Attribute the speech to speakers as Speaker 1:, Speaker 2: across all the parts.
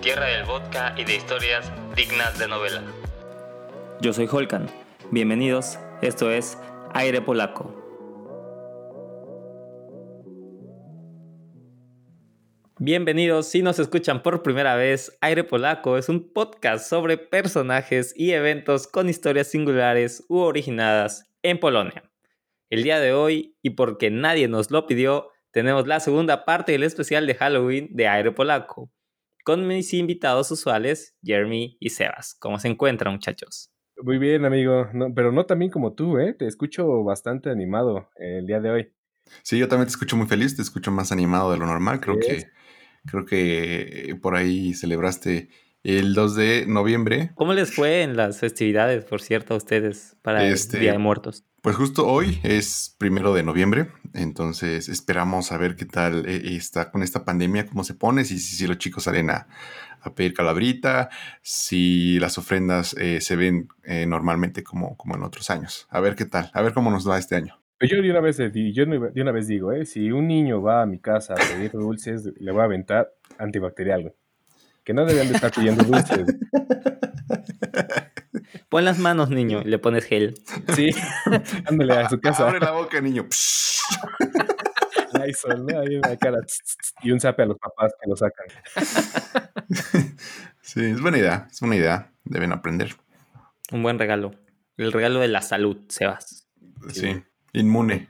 Speaker 1: tierra del vodka y de historias dignas de novela.
Speaker 2: Yo soy Holkan. Bienvenidos, esto es Aire Polaco. Bienvenidos, si nos escuchan por primera vez, Aire Polaco es un podcast sobre personajes y eventos con historias singulares u originadas en Polonia. El día de hoy, y porque nadie nos lo pidió, tenemos la segunda parte del especial de Halloween de Aire Polaco, con mis invitados usuales, Jeremy y Sebas. ¿Cómo se encuentran, muchachos?
Speaker 3: Muy bien, amigo, pero no también como tú, ¿eh? Te escucho bastante animado el día de hoy.
Speaker 4: Sí, yo también te escucho muy feliz, te escucho más animado de lo normal. Creo que Creo que por ahí celebraste el 2 de noviembre.
Speaker 2: ¿Cómo les fue en las festividades, por cierto, a ustedes para el este, Día de Muertos?
Speaker 4: Pues justo hoy es primero de noviembre, entonces esperamos a ver qué tal eh, está con esta pandemia, cómo se pone, si, si, los chicos salen a, pedir calabrita, si las ofrendas eh, se ven eh, normalmente como, como en otros años. A ver qué tal, a ver cómo nos va este año.
Speaker 3: Yo de una vez, yo de una vez digo, ¿eh? si un niño va a mi casa a pedir dulces, le voy a aventar antibacterial, Que no deben de estar pidiendo dulces.
Speaker 2: Pon las manos, niño, y le pones gel.
Speaker 3: Sí, ándale a su casa.
Speaker 4: Abre la boca, niño.
Speaker 3: ¿no? Ahí en la cara. Y un zape a los papás que lo sacan.
Speaker 4: Sí, es buena idea, es buena idea. Deben aprender.
Speaker 2: Un buen regalo. El regalo de la salud, Sebas.
Speaker 4: sí. Inmune.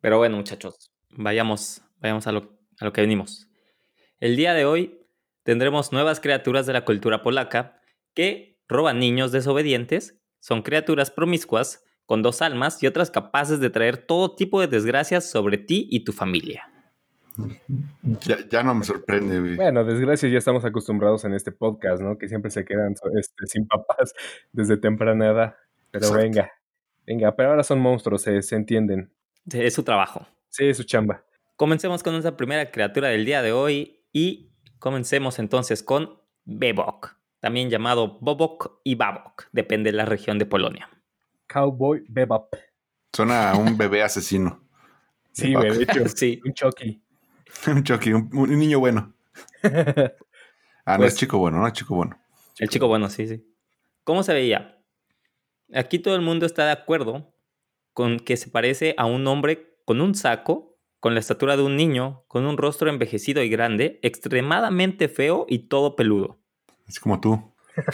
Speaker 2: Pero bueno, muchachos, vayamos, vayamos a lo, a lo que venimos. El día de hoy tendremos nuevas criaturas de la cultura polaca que roban niños desobedientes, son criaturas promiscuas, con dos almas y otras capaces de traer todo tipo de desgracias sobre ti y tu familia.
Speaker 4: Ya, no me sorprende.
Speaker 3: Bueno, desgracias ya estamos acostumbrados en este podcast, ¿no? Que siempre se quedan este, sin papás desde temprana edad. Pero venga, Venga, pero ahora son monstruos, se, entienden.
Speaker 2: Es su trabajo.
Speaker 3: Sí, es su chamba.
Speaker 2: Comencemos con nuestra primera criatura del día de hoy y comencemos entonces con Bebok, también llamado Bobok y Babok, depende de la región de Polonia.
Speaker 3: Cowboy Bebop.
Speaker 4: Suena a un bebé asesino.
Speaker 3: sí, bebé, sí. un Chucky.
Speaker 4: un Chucky, un, niño bueno. ah, no es pues chico bueno, no es chico bueno.
Speaker 2: el chico bueno, sí, sí. ¿Cómo se veía? Aquí todo el mundo está de acuerdo con que se parece a un hombre con un saco, con la estatura de un niño, con un rostro envejecido y grande, extremadamente feo y todo peludo.
Speaker 4: Es como tú.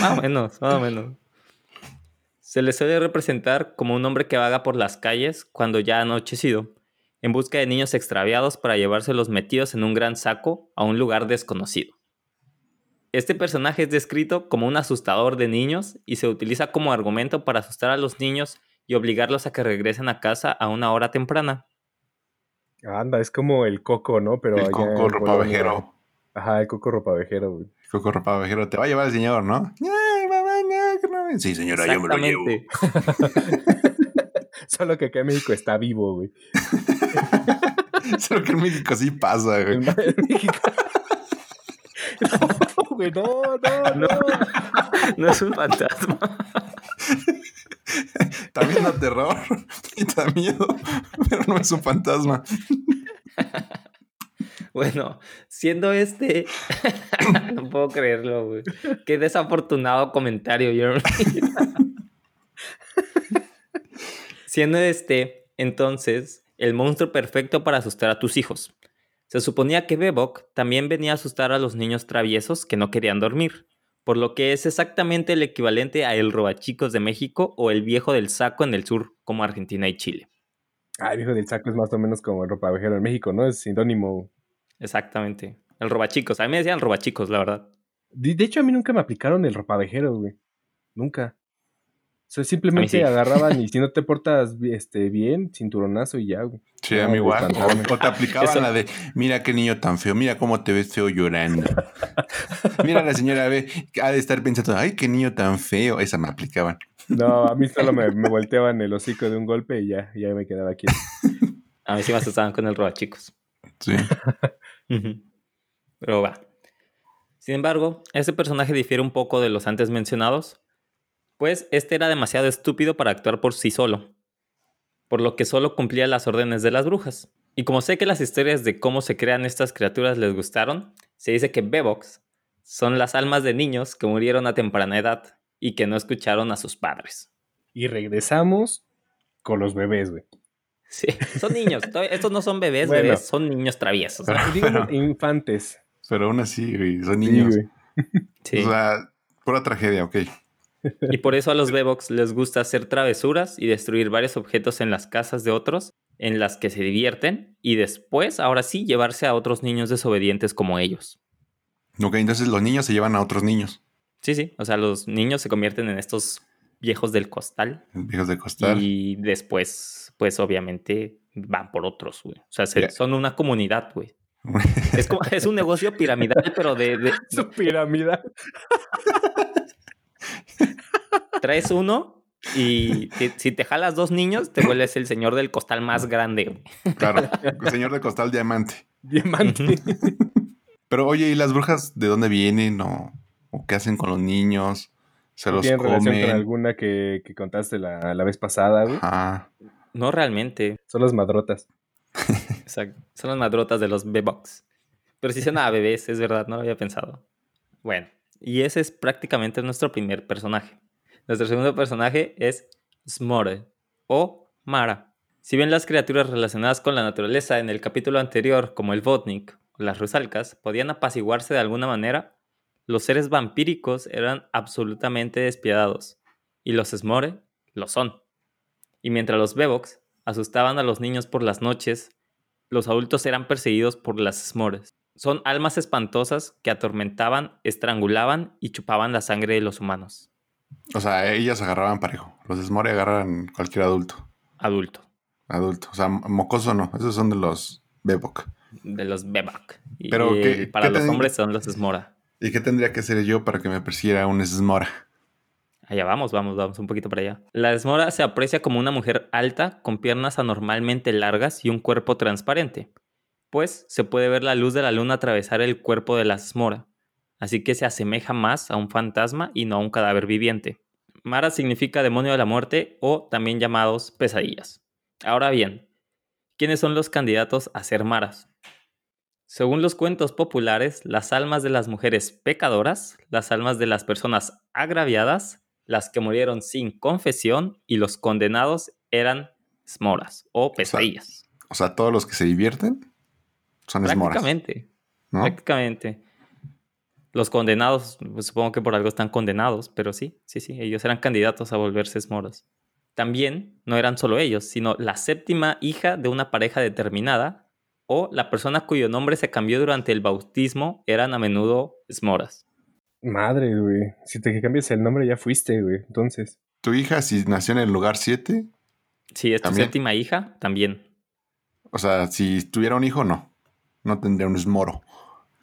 Speaker 2: más o menos, más o menos. Se le suele representar como un hombre que vaga por las calles cuando ya ha anochecido, en busca de niños extraviados para llevárselos metidos en un gran saco a un lugar desconocido. Este personaje es descrito como un asustador de niños y se utiliza como argumento para asustar a los niños y obligarlos a que regresen a casa a una hora temprana.
Speaker 3: Anda, es como el coco, ¿no?
Speaker 4: Pero el coco ropavejero.
Speaker 3: Ajá, el coco ropavejero,
Speaker 4: güey. El coco ropavejero te va a llevar el señor, ¿no? Sí, señora, yo me lo llevo.
Speaker 3: Solo que acá en México está vivo, güey.
Speaker 4: Solo que en México sí pasa, güey. En México.
Speaker 3: No, güey, no, no, no.
Speaker 2: No es un fantasma.
Speaker 4: También da terror y da miedo, pero no es un fantasma.
Speaker 2: Bueno, siendo este, no puedo creerlo, güey. Qué desafortunado comentario, Jeremy. Siendo este, entonces, el monstruo perfecto para asustar a tus hijos. Se suponía que Bebok también venía a asustar a los niños traviesos que no querían dormir, por lo que es exactamente el equivalente a el robachicos de México o el viejo del saco en el sur, como Argentina y Chile.
Speaker 3: Ah, el viejo del saco es más o menos como el ropavejero en México, ¿no? Es sinónimo.
Speaker 2: Exactamente. El robachicos. A mí me decían robachicos, la verdad.
Speaker 3: De, hecho, a mí nunca me aplicaron el ropavejero, güey. Nunca. O sea, simplemente agarraban y si no te portas este, bien, cinturonazo y ya, güey.
Speaker 4: Sí, a mí igual. O, te aplicaban la de, mira qué niño tan feo, mira cómo te ves feo llorando. mira la señora ve, ha de estar pensando, ay, qué niño tan feo. Esa me aplicaban.
Speaker 3: No, a mí solo me, volteaban el hocico de un golpe y ya, ya me quedaba aquí.
Speaker 2: a mí sí me asustaban con el roba, chicos.
Speaker 4: Sí.
Speaker 2: Pero va. Sin embargo, este personaje difiere un poco de los antes mencionados, pues este era demasiado estúpido para actuar por sí solo. por lo que solo cumplía las órdenes de las brujas. Y como sé que las historias de cómo se crean estas criaturas les gustaron, se dice que Bebox son las almas de niños que murieron a temprana edad y que no escucharon a sus padres.
Speaker 3: Y regresamos con los bebés, güey.
Speaker 2: Sí, son niños. Estos no son bebés,
Speaker 3: Bueno.
Speaker 2: bebés, son niños traviesos.
Speaker 3: infantes.
Speaker 4: Pero aún así, güey, son
Speaker 3: Sí,
Speaker 4: niños.
Speaker 3: güey.
Speaker 2: Sí.
Speaker 4: O sea, pura tragedia, ok.
Speaker 2: Y por eso a los Bebox les gusta hacer travesuras y destruir varios objetos en las casas de otros en las que se divierten y después, ahora sí, llevarse a otros niños desobedientes como ellos.
Speaker 4: Ok, entonces los niños se llevan a otros niños,
Speaker 2: Sí, sí, o sea, los niños se convierten en estos viejos del costal
Speaker 4: viejos de costal.
Speaker 2: y después, pues obviamente van por otros, güey. O sea, se- son una comunidad, güey. Es, como, es un negocio piramidal, pero de, de-
Speaker 3: Su pirámide.
Speaker 2: traes uno y te- si te jalas dos niños, te vuelves el señor del costal más grande.
Speaker 4: Claro, el señor de costal diamante.
Speaker 3: Diamante.
Speaker 4: Pero oye, ¿y las brujas de dónde vienen o, o qué hacen con los niños? ¿Se los
Speaker 3: ¿Tienen relación con
Speaker 4: comen?
Speaker 3: alguna que, que contaste la, la vez pasada, güey?
Speaker 4: Ah,
Speaker 2: No realmente.
Speaker 3: Son las madrotas.
Speaker 2: Exacto. Son las madrotas de los bebox. Pero si son a bebés, es verdad, no lo había pensado. Bueno, y ese es prácticamente nuestro primer personaje. Nuestro segundo personaje es Smore o Mara. Si bien las criaturas relacionadas con la naturaleza en el capítulo anterior, como el Vodnik o las Rusalcas, podían apaciguarse de alguna manera, los seres vampíricos eran absolutamente despiadados, y los Smore lo son. Y mientras los Bebox asustaban a los niños por las noches, los adultos eran perseguidos por las Smores. Son almas espantosas que atormentaban, estrangulaban y chupaban la sangre de los humanos.
Speaker 4: o sea, ellas agarraban parejo. Los Smore agarran cualquier adulto.
Speaker 2: Adulto,
Speaker 4: Adulto. O sea, mocoso no. Esos son de los Bebok.
Speaker 2: de los Bebok. Y
Speaker 4: Pero, ¿qué-
Speaker 2: para
Speaker 4: qué
Speaker 2: los hombres son los Smora.
Speaker 4: ¿Y qué tendría que hacer yo para que me persiguiera un Smora?
Speaker 2: Allá vamos, vamos, vamos un poquito para allá. La Smora se aprecia como una mujer alta, con piernas anormalmente largas y un cuerpo transparente, pues se puede ver la luz de la luna atravesar el cuerpo de la Smora, así que se asemeja más a un fantasma y no a un cadáver viviente. Mara significa demonio de la muerte o también llamados pesadillas. Ahora bien, ¿quiénes son los candidatos a ser Maras? Según los cuentos populares, las almas de las mujeres pecadoras, las almas de las personas agraviadas, las que murieron sin confesión y los condenados eran smoras o pesadillas.
Speaker 4: O sea, todos los que se divierten son Smoras.
Speaker 2: prácticamente,
Speaker 4: ¿no?
Speaker 2: prácticamente. Los condenados, pues, supongo que por algo están condenados, pero sí, sí, sí, ellos eran candidatos a volverse smoras. También no eran solo ellos, sino la séptima hija de una pareja determinada o la persona cuyo nombre se cambió durante el bautismo eran a menudo smoras.
Speaker 3: Madre, güey. Si te cambias el nombre ya fuiste, güey. Entonces.
Speaker 4: Tu hija, si nació en el lugar 7,
Speaker 2: Si es tu séptima hija, también.
Speaker 4: o sea, si tuviera un hijo, no. No tendría un esmoro.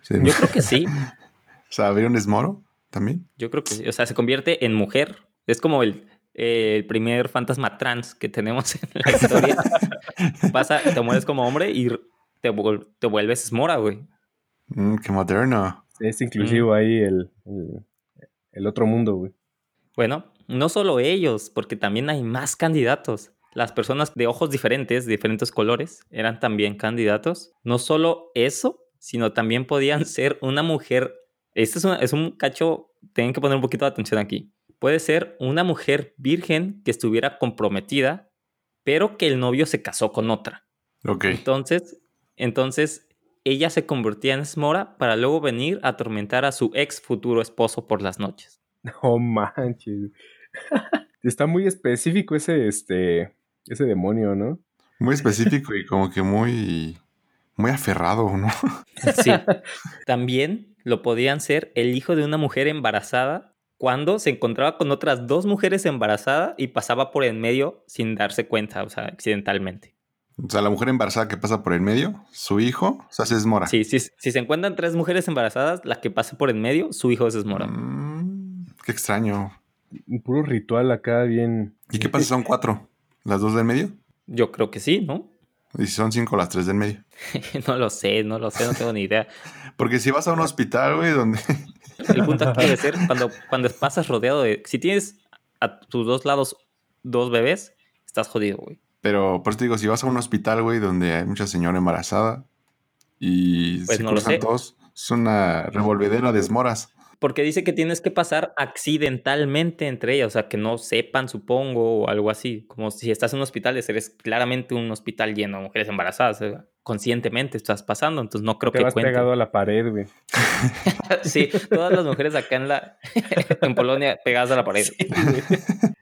Speaker 4: Sí,
Speaker 2: Yo creo que sí,
Speaker 4: O sea, ¿habría un esmoro también?
Speaker 2: yo creo que sí. O sea, se convierte en mujer. Es como el, eh, el primer fantasma trans que tenemos en la historia. Pasa, te mueres como hombre y te, te vuelves esmora, güey.
Speaker 4: Mm, qué moderno.
Speaker 3: Es inclusivo ahí el, el, el otro mundo, güey.
Speaker 2: Bueno, no solo ellos, porque también hay más candidatos. Las personas de ojos diferentes, de diferentes colores, eran también candidatos. No solo eso, sino también podían ser una mujer. Este es, un cacho, tienen que poner un poquito de atención aquí. Puede ser una mujer virgen que estuviera comprometida, pero que el novio se casó con otra.
Speaker 4: Ok.
Speaker 2: Entonces, entonces ella se convertía en esmora para luego venir a atormentar a su ex futuro esposo por las noches.
Speaker 3: No manches. Está muy específico ese, este, ese demonio, ¿no?
Speaker 4: Muy específico y como que muy, muy aferrado, ¿no?
Speaker 2: Sí. También lo podían ser el hijo de una mujer embarazada cuando se encontraba con otras dos mujeres embarazadas y pasaba por en medio sin darse cuenta, o sea, accidentalmente.
Speaker 4: O sea, la mujer embarazada que pasa por el medio, su hijo, o sea, se esmora.
Speaker 2: Sí, sí, si se encuentran tres mujeres embarazadas, la que pase por en medio, su hijo es esmora.
Speaker 4: Mm, qué extraño.
Speaker 3: Un puro ritual acá bien.
Speaker 4: ¿Y qué pasa si son cuatro? ¿Las dos del medio?
Speaker 2: Yo creo que sí, ¿no?
Speaker 4: ¿Y si son cinco las tres del medio?
Speaker 2: no lo sé, no lo sé, no tengo ni idea.
Speaker 4: Porque si vas a un hospital, güey, donde...
Speaker 2: El punto aquí debe ser cuando, cuando pasas rodeado de. Si tienes a tus dos lados dos bebés, estás jodido, güey.
Speaker 4: Pero por eso te digo, si vas a un hospital, güey, donde hay mucha señora embarazada y
Speaker 2: Pues
Speaker 4: se
Speaker 2: no
Speaker 4: cruzan todos, es una revolvedera de esmoras.
Speaker 2: Porque dice que tienes que pasar accidentalmente entre ellas, o sea, que no sepan, supongo, o algo así. Como si estás en un hospital, eres claramente un hospital lleno de mujeres embarazadas. sea, conscientemente estás pasando, entonces no creo
Speaker 3: Te
Speaker 2: que
Speaker 3: vas
Speaker 2: cuente.
Speaker 3: pegado a la pared, güey.
Speaker 2: Sí, todas las mujeres acá en la en Polonia pegadas a la pared.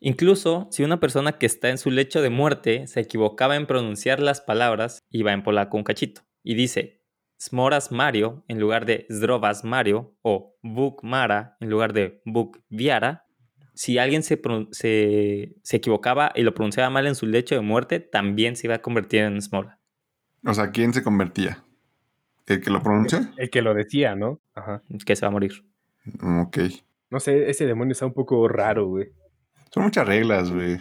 Speaker 2: Incluso si una persona que está en su lecho de muerte se equivocaba en pronunciar las palabras, iba en polaco un cachito y dice Smoras Mario en lugar de Zdrovas Mario o Buk Mara en lugar de Buk Viara, si alguien se, se, se equivocaba y lo pronunciaba mal en su lecho de muerte, también se iba a convertir en Smora,
Speaker 4: O sea, ¿quién se convertía? ¿El que lo pronuncia?
Speaker 3: El que lo decía, ¿no? Ajá.
Speaker 2: que se va a morir.
Speaker 4: Ok.
Speaker 3: No sé, ese demonio está un poco raro, güey.
Speaker 4: Son muchas reglas, güey.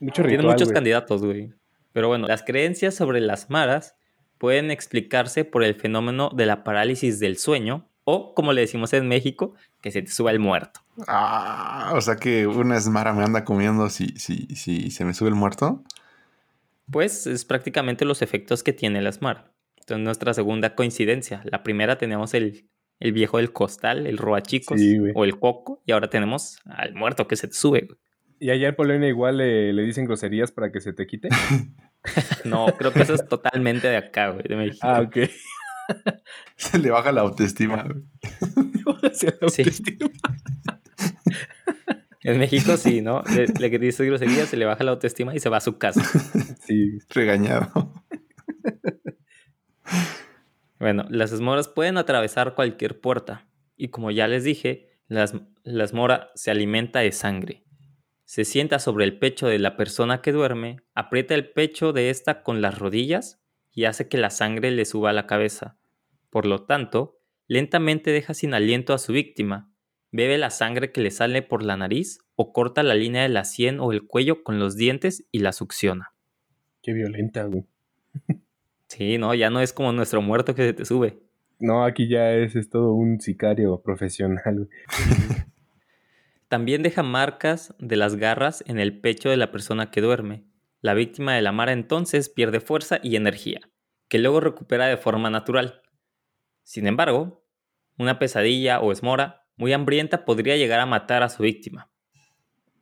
Speaker 3: Mucho
Speaker 2: Tiene muchos candidatos, güey. Pero bueno, las creencias sobre las maras pueden explicarse por el fenómeno de la parálisis del sueño o, como le decimos en México, que se te suba el muerto.
Speaker 4: Ah, o sea que una esmara me anda comiendo si, si, si se me sube el muerto.
Speaker 2: Pues es prácticamente los efectos que tiene la esmara. Entonces, nuestra segunda coincidencia. La primera teníamos el, el viejo del costal, el roachicos
Speaker 3: Sí,
Speaker 2: o el coco, y ahora tenemos al muerto que se te sube. güey.
Speaker 3: Y allá en Polonia igual le, le dicen groserías para que se te quite.
Speaker 2: No, creo que eso es totalmente de acá, güey, de México.
Speaker 3: Ah, ok.
Speaker 4: Se le baja la autoestima. güey.
Speaker 3: La
Speaker 2: Sí.
Speaker 3: autoestima.
Speaker 2: En México sí, ¿no? Le, le dices grosería, se le baja la autoestima y se va a su casa.
Speaker 3: Sí.
Speaker 4: Regañado.
Speaker 2: Bueno, las esmoras pueden atravesar cualquier puerta y como ya les dije, las- la esmora se alimenta de sangre. Se sienta sobre el pecho de la persona que duerme, aprieta el pecho de ésta con las rodillas y hace que la sangre le suba a la cabeza. Por lo tanto, lentamente deja sin aliento a su víctima, bebe la sangre que le sale por la nariz o corta la línea de la sien o el cuello con los dientes y la succiona.
Speaker 3: Qué violenta, güey.
Speaker 2: Sí, no, ya no es como nuestro muerto que se te sube.
Speaker 3: No, aquí ya es, es todo un sicario profesional.
Speaker 2: También deja marcas de las garras en el pecho de la persona que duerme. La víctima de la mara entonces pierde fuerza y energía, que luego recupera de forma natural. Sin embargo, una pesadilla o esmora muy hambrienta podría llegar a matar a su víctima.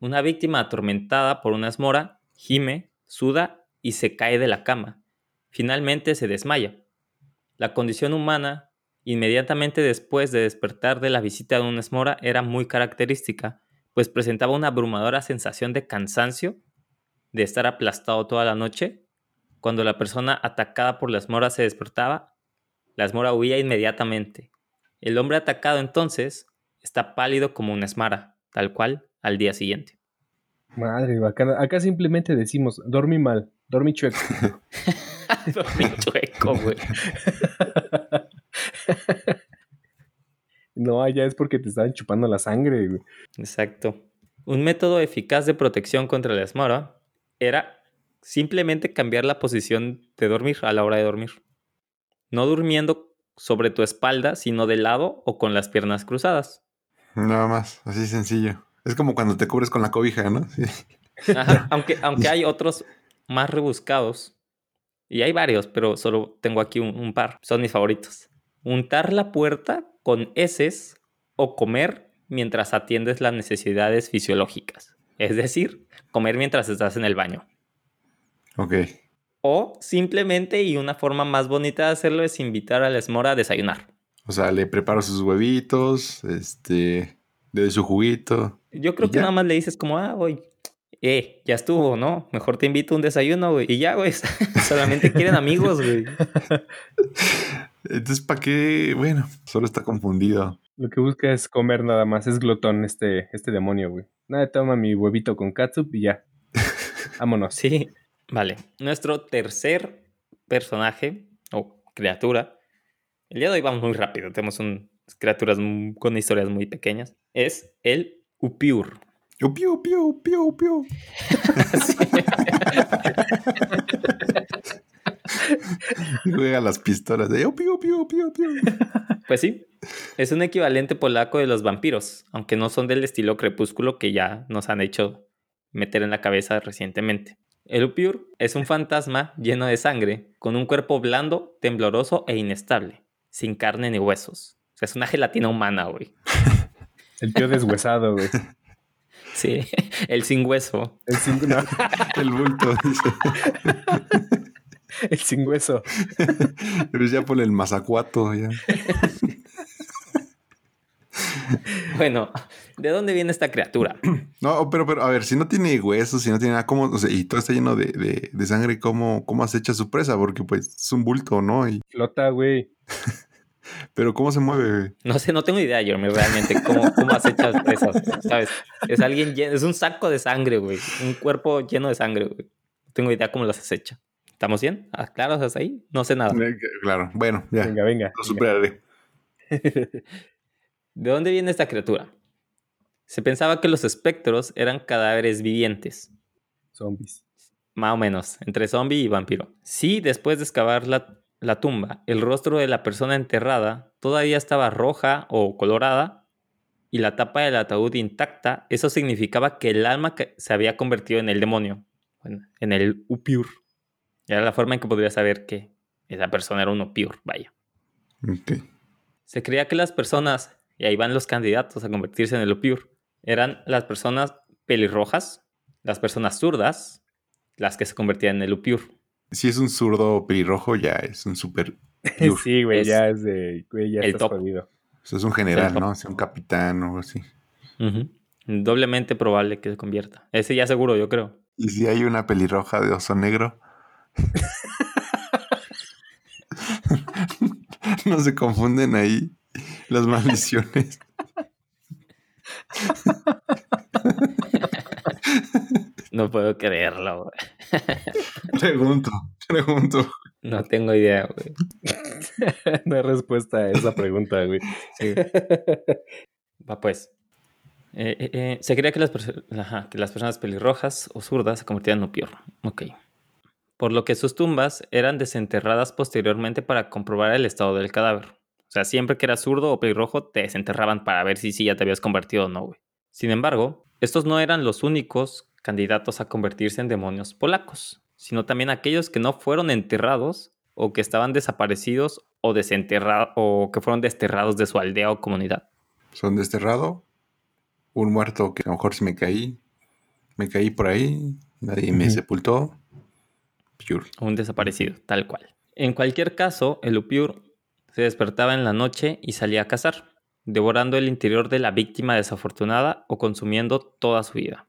Speaker 2: Una víctima atormentada por una esmora gime, suda y se cae de la cama. Finalmente se desmaya. La condición humana inmediatamente después de despertar de la visita de una esmora era muy característica, pues presentaba una abrumadora sensación de cansancio, de estar aplastado toda la noche. Cuando la persona atacada por la esmora se despertaba, la esmora huía inmediatamente. El hombre atacado entonces está pálido como una esmara, tal cual al día siguiente.
Speaker 3: Madre, acá, acá simplemente decimos, dormí mal, dormí chueco.
Speaker 2: Dormí chueco, güey.
Speaker 3: No, allá es porque te estaban chupando la sangre, güey.
Speaker 2: Exacto. Un método eficaz de protección contra la esmora era simplemente cambiar la posición de dormir a la hora de dormir. No durmiendo sobre tu espalda, sino de lado o con las piernas cruzadas.
Speaker 4: Nada más, así sencillo. Es como cuando te cubres con la cobija, ¿no? Sí.
Speaker 2: Ajá, aunque, aunque hay otros más rebuscados. Y hay varios, pero solo tengo aquí un, un par. Son mis favoritos. Untar la puerta con heces o comer mientras atiendes las necesidades fisiológicas. Es decir, comer mientras estás en el baño.
Speaker 4: Ok.
Speaker 2: O simplemente, y una forma más bonita de hacerlo es invitar a la esmora a desayunar.
Speaker 4: O sea, le preparo sus huevitos, este, le doy su juguito.
Speaker 2: Yo creo
Speaker 4: ¿Y
Speaker 2: que
Speaker 4: ya?
Speaker 2: nada más le dices como, ah, güey, eh, ya estuvo, ¿no? Mejor te invito a un desayuno, güey. Y ya, güey, solamente quieren amigos, güey.
Speaker 4: Entonces, ¿para qué? Bueno, solo está confundido.
Speaker 3: Lo que busca es comer nada más, es glotón este, este demonio, güey. Nada, toma mi huevito con catsup y ya. Vámonos.
Speaker 2: Sí, vale. Nuestro tercer personaje o criatura, el día de hoy vamos muy rápido, tenemos un, criaturas con historias muy pequeñas, es el Upiur.
Speaker 4: Piu, piu, piu, piu, piu. Juega las pistolas de oh, piu, piu, piu, piu.
Speaker 2: Pues sí, es un equivalente polaco de los vampiros, aunque no son del estilo crepúsculo que ya nos han hecho meter en la cabeza recientemente. El Upure es un fantasma lleno de sangre, con un cuerpo blando, tembloroso e inestable, sin carne ni huesos. O sea, es una gelatina humana, güey.
Speaker 3: El tío deshuesado, güey.
Speaker 2: Sí, el sin hueso.
Speaker 3: El sin, no,
Speaker 4: El bulto.
Speaker 3: el sin hueso.
Speaker 4: Pero ya por el mazacuato. Ya.
Speaker 2: Bueno, ¿de dónde viene esta criatura?
Speaker 4: No, pero, pero, a ver, si no tiene huesos, si no tiene nada, ¿cómo? O sea, y todo está lleno de, de, de sangre, ¿cómo, ¿cómo acecha su presa? Porque pues es un bulto, ¿no? Y,
Speaker 3: Flota, güey.
Speaker 4: pero ¿cómo se mueve? güey?
Speaker 2: No sé, no tengo idea, Jeremy, realmente, cómo, cómo has hecho presas, ¿sabes? Es alguien lleno, es un saco de sangre, güey. Un cuerpo lleno de sangre, güey. No tengo idea cómo las acecha. ¿Estamos bien? ¿Ah, claro, ¿estás ahí? No sé nada.
Speaker 4: Eh, Claro, bueno, ya.
Speaker 3: Venga, venga.
Speaker 4: Lo superaré.
Speaker 2: ¿De dónde viene esta criatura? Se pensaba que los espectros eran cadáveres vivientes,
Speaker 3: Zombies.
Speaker 2: más o menos, entre zombie y vampiro. Si después de excavar la, la tumba, el rostro de la persona enterrada todavía estaba roja o colorada y la tapa del ataúd intacta, eso significaba que el alma que- se había convertido en el demonio, bueno, en el Upur. Era la forma en que podría saber que esa persona era un Upur, vaya. Se creía que las personas, y ahí van los candidatos a convertirse en el Upur, eran las personas pelirrojas, las personas zurdas, las que se convertían en el Upur.
Speaker 4: Si es un zurdo pelirrojo, ya es un super. pure.
Speaker 3: Sí, güey,
Speaker 2: Es
Speaker 3: ya es de. Güey, ya
Speaker 2: el
Speaker 3: estás
Speaker 2: top.
Speaker 3: jodido.
Speaker 4: O sea, es un general. ¿no? Es un capitán o algo así.
Speaker 2: Doblemente probable que se convierta. Ese ya seguro, yo creo.
Speaker 4: Y si hay una pelirroja de oso negro. no se confunden ahí las maldiciones.
Speaker 2: No puedo creerlo, güey.
Speaker 4: Pregunto, pregunto.
Speaker 2: No tengo idea, güey.
Speaker 3: no hay respuesta a esa pregunta, güey.
Speaker 2: Va pues. Eh, eh, eh, se creía que las, perso- ajá, que las personas pelirrojas o zurdas se convertían en Upur. Ok. Por lo que sus tumbas eran desenterradas posteriormente para comprobar el estado del cadáver. O sea, siempre que eras zurdo o pelirrojo, te desenterraban para ver si sí ya te habías convertido o no, güey. Sin embargo, estos no eran los únicos candidatos a convertirse en demonios polacos, sino también aquellos que no fueron enterrados o que estaban desaparecidos o desenterrados o que fueron desterrados de su aldea o comunidad.
Speaker 4: Son desterrado. Un muerto que a lo mejor si me caí. Me caí por ahí. Nadie me sepultó.
Speaker 2: Un desaparecido, tal cual. En cualquier caso, el Upur se despertaba en la noche y salía a cazar, devorando el interior de la víctima desafortunada o consumiendo toda su vida.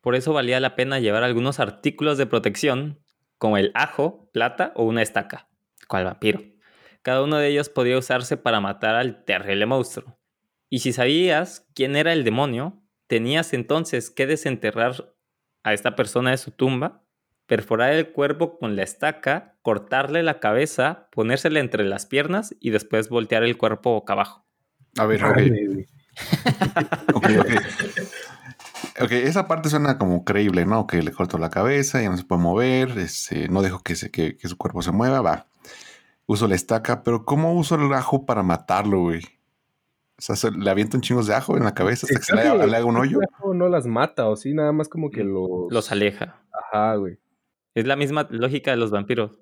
Speaker 2: Por eso valía la pena llevar algunos artículos de protección, como el ajo, plata o una estaca, cual vampiro. Cada uno de ellos podía usarse para matar al terrible monstruo. Y si sabías quién era el demonio, tenías entonces que desenterrar a esta persona de su tumba perforar el cuerpo con la estaca, cortarle la cabeza, ponérsela entre las piernas y después voltear el cuerpo boca abajo.
Speaker 4: A ver, ok.
Speaker 3: Mames, güey.
Speaker 4: Ok, ok. Ok, esa parte suena como creíble, ¿no? Que le corto la cabeza, ya no se puede mover, este, no dejo que, se, que, que su cuerpo se mueva, va. Uso la estaca, pero ¿cómo uso el ajo para matarlo, güey? O sea, se- le aviento un chingos de ajo en la cabeza hasta que se le, haga- le haga un hoyo.
Speaker 3: No, no las mata, o sí, nada más como que los.
Speaker 2: Los aleja.
Speaker 3: Ajá, güey.
Speaker 2: Es la misma lógica de los vampiros.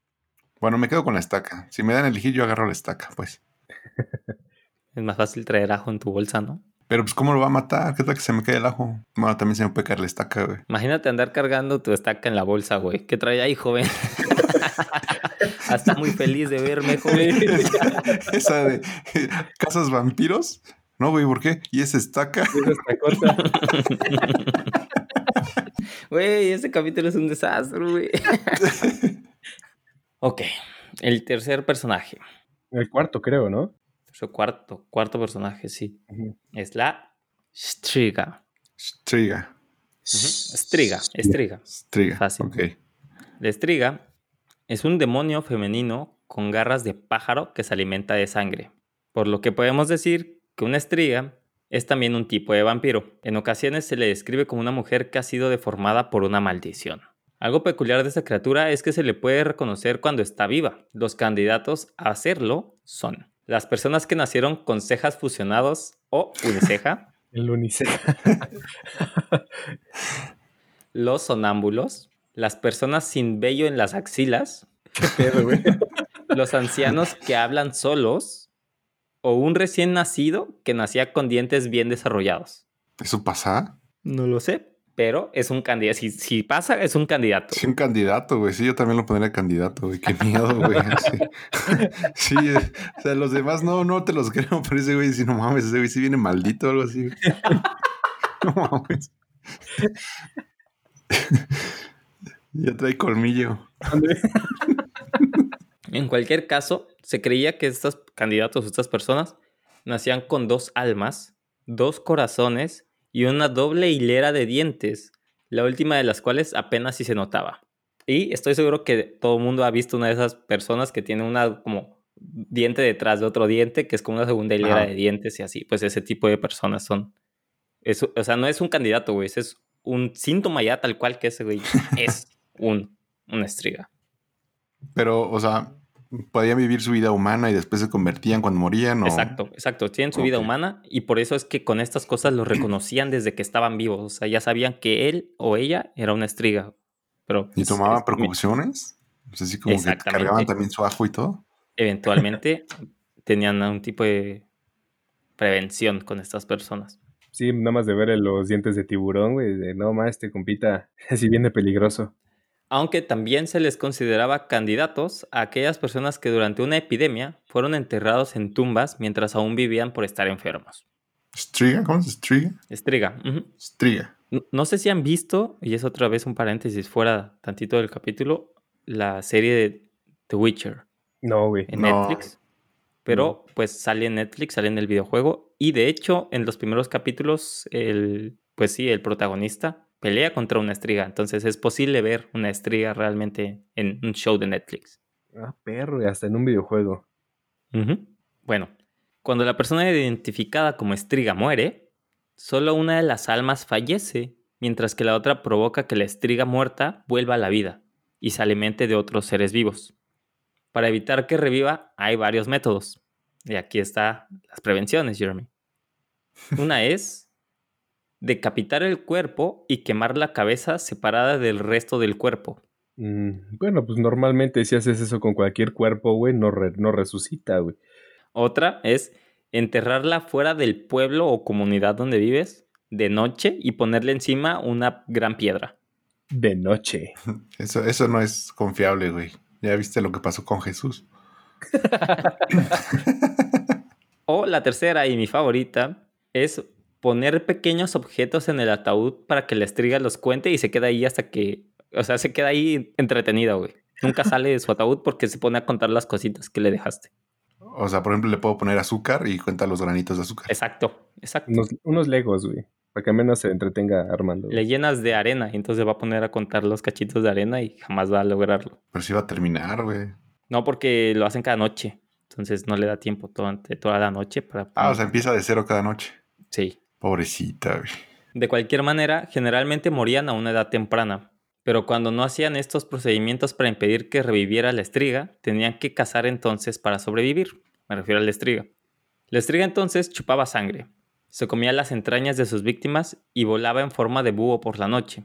Speaker 4: Bueno, me quedo con la estaca. Si me dan elegir, yo agarro la estaca, pues.
Speaker 2: Es más fácil traer ajo en tu bolsa, ¿no?
Speaker 4: Pero pues, ¿cómo lo va a matar? ¿Qué tal que se me cae el ajo? Bueno, también se me puede caer la estaca, güey.
Speaker 2: Imagínate andar cargando tu estaca en la bolsa, güey. ¿Qué trae ahí, joven? Hasta muy feliz de verme, joven.
Speaker 4: Esa de casas vampiros. No, güey, ¿por qué? ¿Y esa estaca?
Speaker 3: Esa estacota.
Speaker 2: Güey, este capítulo es un desastre, güey. ok, el tercer personaje.
Speaker 3: El cuarto, creo, ¿no?
Speaker 2: Su cuarto, cuarto personaje, sí. Es la Striga.
Speaker 4: Striga.
Speaker 2: Striga, Striga.
Speaker 4: Striga.
Speaker 2: Fácil.
Speaker 4: Ok.
Speaker 2: La Striga es un demonio femenino con garras de pájaro que se alimenta de sangre. Por lo que podemos decir que una Striga es también un tipo de vampiro. En ocasiones se le describe como una mujer que ha sido deformada por una maldición. Algo peculiar de esta criatura es que se le puede reconocer cuando está viva. Los candidatos a hacerlo son las personas que nacieron con cejas fusionados o uniceja,
Speaker 3: El uniceja.
Speaker 2: los sonámbulos, las personas sin vello en las axilas,
Speaker 3: ¿Qué pedo, güey?
Speaker 2: los ancianos que hablan solos o un recién nacido que nacía con dientes bien desarrollados.
Speaker 4: ¿Eso pasa?
Speaker 2: No lo sé, pero es un candidato. Si, si pasa, es un candidato.
Speaker 4: Sí, un candidato, güey. Sí, yo también lo pondría candidato, güey. Qué miedo, güey. Sí, Sí, eh, o sea, los demás no, no te los creo, pero ese güey, si no mames, ese güey sí viene maldito o algo así. güey. No mames. Ya trae colmillo.
Speaker 2: En cualquier caso, se creía que estos candidatos, estas personas, nacían con dos almas, dos corazones y una doble hilera de dientes, la última de las cuales apenas si se notaba. Y estoy seguro que todo el mundo ha visto una de esas personas que tiene una como diente detrás de otro diente, que es como una segunda hilera de dientes y así. Pues ese tipo de personas son. Eso, o sea, no es un candidato, güey. Ese es un síntoma ya tal cual que ese güey es un, una estriga.
Speaker 4: Pero, o sea, podían vivir su vida humana y después se convertían cuando morían. O...
Speaker 2: Exacto, exacto. Tienen su vida humana y por eso es que con estas cosas los reconocían desde que estaban vivos. O sea, ya sabían que él o ella era una estriga. Pero
Speaker 4: ¿Y
Speaker 2: es-
Speaker 4: tomaban
Speaker 2: es-
Speaker 4: precauciones? Así como que
Speaker 2: Exactamente.
Speaker 4: cargaban también su ajo y todo.
Speaker 2: eventualmente tenían un tipo de prevención con estas personas.
Speaker 3: Sí, nada más de ver los dientes de tiburón, güey. De no más, este compita, así viene peligroso.
Speaker 2: Aunque también se les consideraba candidatos a aquellas personas que durante una epidemia fueron enterrados en tumbas mientras aún vivían por estar enfermos.
Speaker 4: ¿Striga? ¿Cómo se Striga?
Speaker 2: Estriga.
Speaker 4: Striga.
Speaker 2: No- No sé si han visto, y es otra vez un paréntesis fuera tantito del capítulo, la serie de The Witcher
Speaker 3: No, güey.
Speaker 2: en
Speaker 4: No.
Speaker 2: Netflix. Pero pues sale en Netflix, sale en el videojuego. Y de hecho, en los primeros capítulos, el, pues sí, el protagonista pelea contra una estriga. Entonces es posible ver una estriga realmente en un show de Netflix.
Speaker 3: Ah, perro, y hasta en un videojuego.
Speaker 2: Ujú. Bueno, cuando la persona identificada como estriga muere, solo una de las almas fallece, mientras que la otra provoca que la estriga muerta vuelva a la vida y se alimente de otros seres vivos. Para evitar que reviva hay varios métodos. Y aquí están las prevenciones, Jeremy. Una es decapitar el cuerpo y quemar la cabeza separada del resto del cuerpo.
Speaker 3: Mm, bueno, pues normalmente si haces eso con cualquier cuerpo, güey, no, re- no resucita, güey.
Speaker 2: Otra es enterrarla fuera del pueblo o comunidad donde vives de noche y ponerle encima una gran piedra.
Speaker 3: De noche.
Speaker 4: Eso, eso no es confiable, güey. Ya viste lo que pasó con Jesús.
Speaker 2: O la tercera y mi favorita es poner pequeños objetos en el ataúd para que la estriga los cuente y se queda ahí hasta que, o sea, se queda ahí entretenida, güey. Nunca sale de su ataúd porque se pone a contar las cositas que le dejaste.
Speaker 4: O sea, por ejemplo, le puedo poner azúcar y cuenta los granitos de azúcar.
Speaker 2: Exacto, exacto.
Speaker 3: Unos, unos legos, güey. Para que al menos se entretenga armando. güey.
Speaker 2: Le llenas de arena y entonces va a poner a contar los cachitos de arena y jamás va a lograrlo.
Speaker 4: Pero sí va a terminar, güey.
Speaker 2: No, porque lo hacen cada noche. Entonces no le da tiempo durante toda la noche para...
Speaker 4: Ah, o sea, empieza de cero cada noche.
Speaker 2: Sí.
Speaker 4: Pobrecita.
Speaker 2: De cualquier manera, generalmente morían a una edad temprana. Pero cuando no hacían estos procedimientos para impedir que reviviera la estriga, tenían que cazar entonces para sobrevivir. Me refiero a la estriga. La estriga entonces chupaba sangre, se comía las entrañas de sus víctimas y volaba en forma de búho por la noche.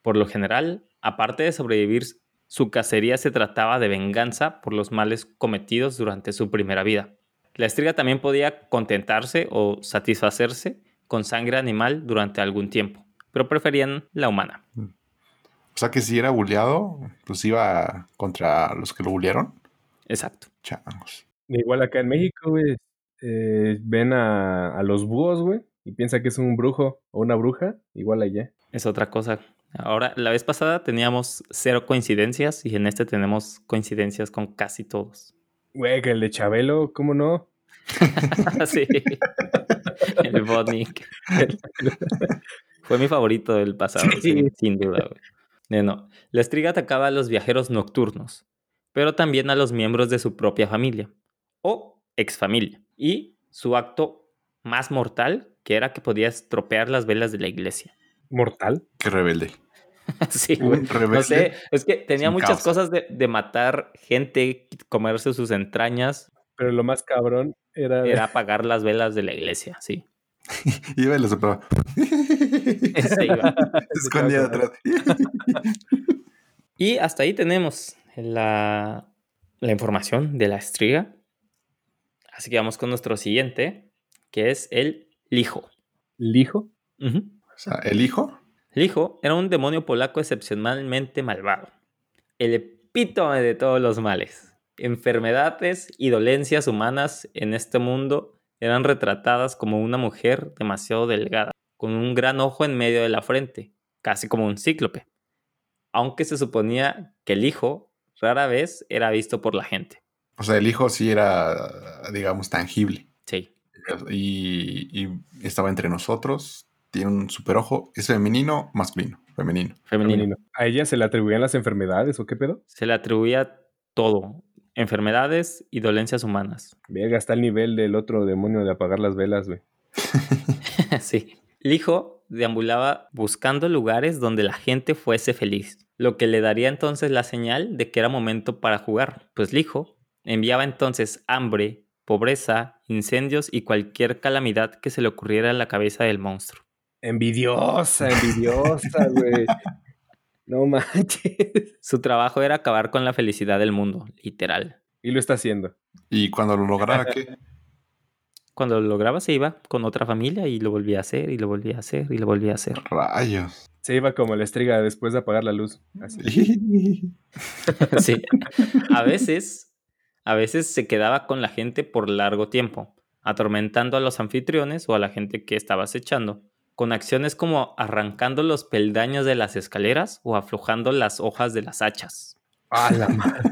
Speaker 2: Por lo general, aparte de sobrevivir, su cacería se trataba de venganza por los males cometidos durante su primera vida. La estriga también podía contentarse o satisfacerse con sangre animal durante algún tiempo, pero preferían la humana.
Speaker 4: O sea que si era bulleado, pues iba contra los que lo bullearon.
Speaker 2: Exacto.
Speaker 4: Changos.
Speaker 3: Igual acá en México, güey, eh, ven a, a los búhos, güey, y piensa que es un brujo o una bruja, igual allá.
Speaker 2: Es otra cosa. Ahora, la vez pasada teníamos cero coincidencias y en este tenemos coincidencias con casi todos.
Speaker 3: Güey, que el de Chabelo, ¿cómo no?
Speaker 2: sí. El Botnik. Fue mi favorito del pasado,
Speaker 3: Sí.
Speaker 2: sin, sin duda. güey. Bueno, la estriga atacaba a los viajeros nocturnos, pero también a los miembros de su propia familia o exfamilia. Y su acto más mortal, que era que podía estropear las velas de la iglesia.
Speaker 3: ¿Mortal?
Speaker 4: Qué rebelde.
Speaker 2: Sí,
Speaker 4: Un
Speaker 2: güey.
Speaker 4: rebelde
Speaker 2: No sé, es que tenía muchas
Speaker 4: causa.
Speaker 2: cosas de, de matar gente, comerse sus entrañas,
Speaker 3: Pero lo más cabrón era...
Speaker 2: era apagar las velas de la iglesia, sí.
Speaker 4: Iba y lo soplaba.
Speaker 2: Se iba.
Speaker 4: Escondía atrás.
Speaker 2: Y hasta ahí tenemos la, la información de la estriga. Así que vamos con nuestro siguiente, que es el lijo.
Speaker 3: ¿Lijo?
Speaker 4: O sea, el hijo.
Speaker 2: Lijo era un demonio polaco excepcionalmente malvado. El epítome de todos los males. Enfermedades y dolencias humanas en este mundo eran retratadas como una mujer demasiado delgada, con un gran ojo en medio de la frente, casi como un cíclope. Aunque se suponía que el hijo rara vez era visto por la gente.
Speaker 4: O sea, el hijo sí era, digamos, tangible.
Speaker 2: Sí.
Speaker 4: Y, y estaba entre nosotros. Tiene un super ojo. ¿Es femenino? Masculino. Femenino.
Speaker 2: Femenino.
Speaker 3: Femenino. ¿A ella se le atribuían las enfermedades o qué pedo?
Speaker 2: Se le atribuía todo. Enfermedades y dolencias humanas.
Speaker 3: Verga, está el nivel del otro demonio de apagar las velas, güey.
Speaker 2: sí. Lijo deambulaba buscando lugares donde la gente fuese feliz, lo que le daría entonces la señal de que era momento para jugar, pues Lijo enviaba entonces hambre, pobreza, incendios y cualquier calamidad que se le ocurriera a la cabeza del monstruo.
Speaker 3: Envidiosa, envidiosa, güey. No manches.
Speaker 2: Su trabajo era acabar con la felicidad del mundo, literal.
Speaker 3: Y lo está haciendo.
Speaker 4: Y cuando lo lograra, ¿qué?
Speaker 2: Cuando lo lograba se iba con otra familia y lo volvía a hacer y lo volvía a hacer y lo volvía a hacer.
Speaker 4: Rayos.
Speaker 3: Se iba como la estriga después de apagar la luz. Así.
Speaker 2: Sí. A veces, a veces se quedaba con la gente por largo tiempo, atormentando a los anfitriones o a la gente que estaba acechando, con acciones como arrancando los peldaños de las escaleras o aflojando las hojas de las hachas.
Speaker 3: ¡Ah, la madre!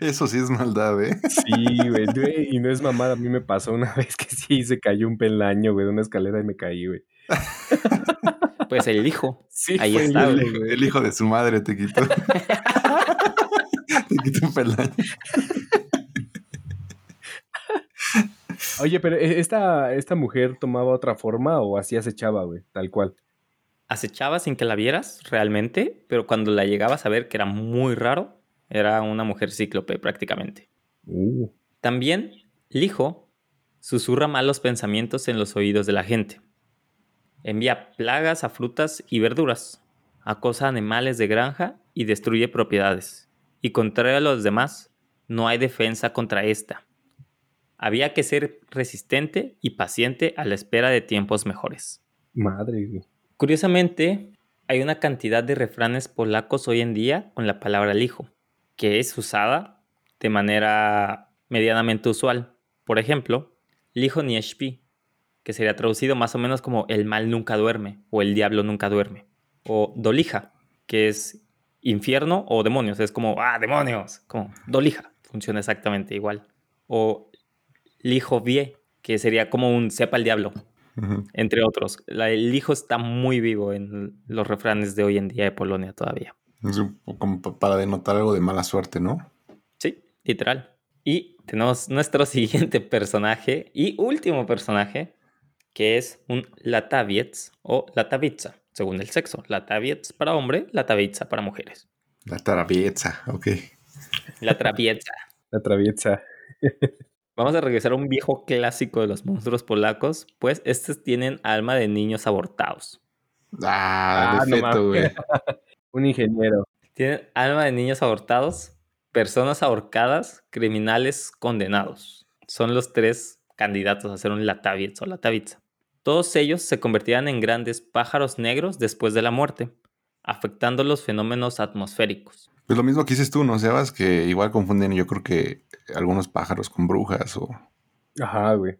Speaker 4: Eso sí es maldad, ¿eh?
Speaker 3: Sí, güey, güey. Y no es mamada. A mí me pasó una vez que sí se cayó un peldaño, güey, de una escalera y me caí, güey.
Speaker 2: Pues el hijo.
Speaker 3: Sí,
Speaker 2: Ahí
Speaker 3: fue
Speaker 2: está,
Speaker 3: el-
Speaker 2: güey.
Speaker 4: El hijo de su madre te quitó. te quitó un peldaño.
Speaker 3: Oye, pero ¿e- esta, esta mujer tomaba otra forma o así acechaba, güey, tal cual.
Speaker 2: Acechaba sin que la vieras realmente, pero cuando la llegabas a ver, que era muy raro, era una mujer cíclope prácticamente.
Speaker 3: Uh,
Speaker 2: También, Lijo susurra malos pensamientos en los oídos de la gente. Envía plagas a frutas y verduras, acosa animales de granja y destruye propiedades. Y contrario a los demás, no hay defensa contra esta. Había que ser resistente y paciente a la espera de tiempos mejores.
Speaker 3: madre, güey.
Speaker 2: Curiosamente, hay una cantidad de refranes polacos hoy en día con la palabra lijo, que es usada de manera medianamente usual. Por ejemplo, lijo nie śpi, que sería traducido más o menos como el mal nunca duerme o el diablo nunca duerme. O dolija, que es infierno o demonios, es como, ah, demonios, como dolija, funciona exactamente igual. O lijo vie, que sería como un sepa el diablo,
Speaker 4: Ujú.
Speaker 2: entre otros. La- el hijo está muy vivo en los refranes de hoy en día de Polonia todavía.
Speaker 4: Es un poco como pa- para denotar algo de mala suerte, ¿no?
Speaker 2: Sí, literal. Y tenemos nuestro siguiente personaje y último personaje, que es un Lataviets o Latavitsa, según el sexo. Lataviets para hombre, Latavitsa para mujeres.
Speaker 4: La tarabieza, ok.
Speaker 2: Latravietsa.
Speaker 3: La traviesa.
Speaker 2: Vamos a regresar a un viejo clásico de los monstruos polacos, pues estos tienen alma de niños abortados.
Speaker 4: Ah,
Speaker 3: Ah, no
Speaker 4: güey.
Speaker 3: Un ingeniero.
Speaker 2: Tienen alma de niños abortados, personas ahorcadas, criminales condenados. Son los tres candidatos a ser un Latavitz o Latavitza. Todos ellos se convertirán en grandes pájaros negros después de la muerte, afectando los fenómenos atmosféricos.
Speaker 4: Pues lo mismo que dices tú, ¿no, Sebas? Que igual confunden, yo creo que algunos pájaros con brujas o,
Speaker 3: Ajá, güey.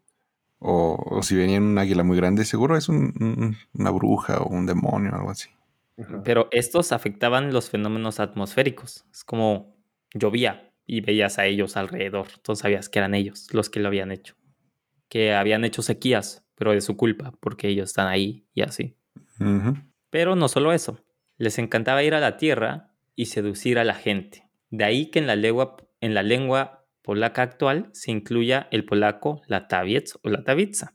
Speaker 4: o, o si venía un águila muy grande, seguro es un- un- una bruja o un demonio o algo así.
Speaker 3: Ajá.
Speaker 2: Pero estos afectaban los fenómenos atmosféricos. Es como llovía y veías a ellos alrededor. Entonces sabías que eran ellos los que lo habían hecho. Que habían hecho sequías, pero de su culpa, porque ellos están ahí y así. Pero no solo eso. Les encantaba ir a la tierra y seducir a la gente. De ahí que en la lengua, en la lengua polaca actual se incluya el polaco lataviec o latavitza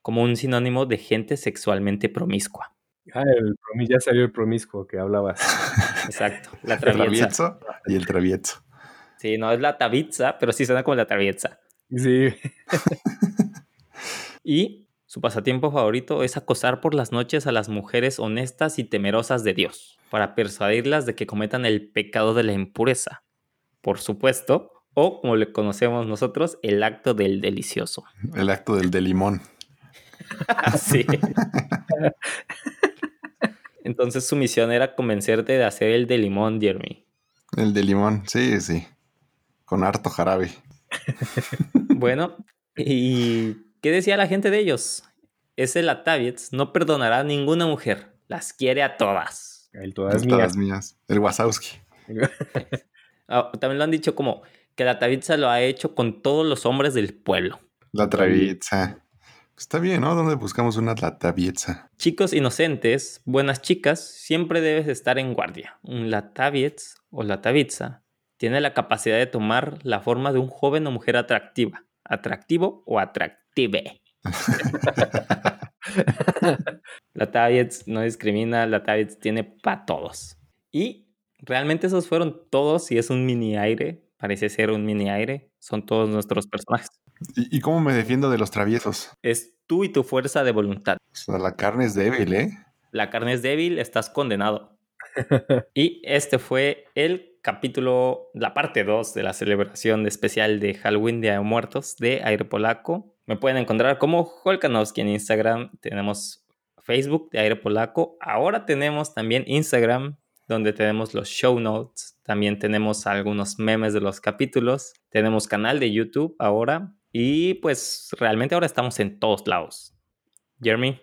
Speaker 2: como un sinónimo de gente sexualmente promiscua.
Speaker 3: Ah, el promis, ya salió el promiscuo que hablabas.
Speaker 2: Exacto, la
Speaker 4: El
Speaker 2: traviesa.
Speaker 4: y el travieso.
Speaker 2: Sí, no es la tavitza, pero sí suena como la traviesa.
Speaker 3: Sí.
Speaker 2: Y su pasatiempo favorito es acosar por las noches a las mujeres honestas y temerosas de Dios. para persuadirlas de que cometan el pecado de la impureza. Por supuesto, o como le conocemos nosotros, el acto del delicioso.
Speaker 4: El acto del de limón.
Speaker 2: sí. Entonces su misión era convencerte de hacer el de limón, Jeremy.
Speaker 4: El de limón, sí, sí. Con harto jarabe.
Speaker 2: bueno, ¿y qué decía la gente de ellos? Ese Latavietz no perdonará a ninguna mujer. Las quiere a todas.
Speaker 3: El todas,
Speaker 4: Todas
Speaker 3: mías.
Speaker 4: mías. El Wasowski.
Speaker 2: Ah, también lo han dicho como que Latavitza lo ha hecho con todos los hombres del pueblo.
Speaker 4: La travieza. Está bien, ¿no? ¿Dónde buscamos una latavieza?
Speaker 2: Chicos inocentes, buenas chicas, siempre debes estar en guardia. Un Latavietz o Latavitza tiene la capacidad de tomar la forma de un joven o mujer atractiva, atractivo o atractive. Latavietz no discrimina, Latavietz tiene para todos. Y realmente esos fueron todos y es un mini aire, parece ser un mini aire, son todos nuestros personajes.
Speaker 4: ¿Y, y cómo me defiendo de los traviesos?
Speaker 2: Es tú y tu fuerza de voluntad.
Speaker 4: O sea, la carne es débil, ¿eh?
Speaker 2: La carne es débil, estás condenado. y este fue el capítulo, la parte 2 de la celebración especial de Halloween de Muertos de Aire Polaco. Me pueden encontrar como Holkanowski en Instagram. Tenemos Facebook de Aire Polaco. Ahora tenemos también Instagram, donde tenemos los show notes. También tenemos algunos memes de los capítulos. Tenemos canal de YouTube ahora. Y pues realmente ahora estamos en todos lados. Jeremy.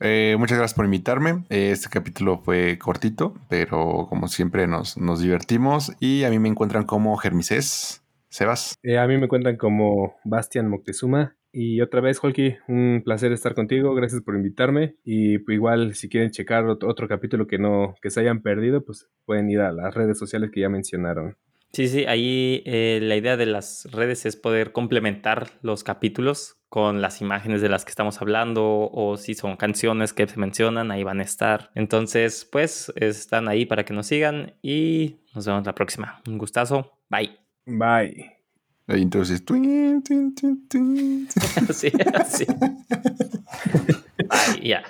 Speaker 4: Eh, muchas gracias por invitarme. Eh, Este capítulo fue cortito, pero como siempre nos, nos divertimos. Y a mí me encuentran como Germises. Sebas.
Speaker 3: Eh, a mí me cuentan como Bastian Moctezuma. Y otra vez, Holky, un placer estar contigo. Gracias por invitarme. Y pues, igual, si quieren checar otro, otro capítulo que no que se hayan perdido, pues pueden ir a las redes sociales que ya mencionaron.
Speaker 2: Sí, sí, ahí eh, la idea de las redes es poder complementar los capítulos con las imágenes de las que estamos hablando o si son canciones que se mencionan, ahí van a estar. Entonces, pues están ahí para que nos sigan y nos vemos la próxima. Un gustazo. Bye.
Speaker 3: Bye.
Speaker 4: Entonces. Twin, twin, twin,
Speaker 2: sí, así. ya.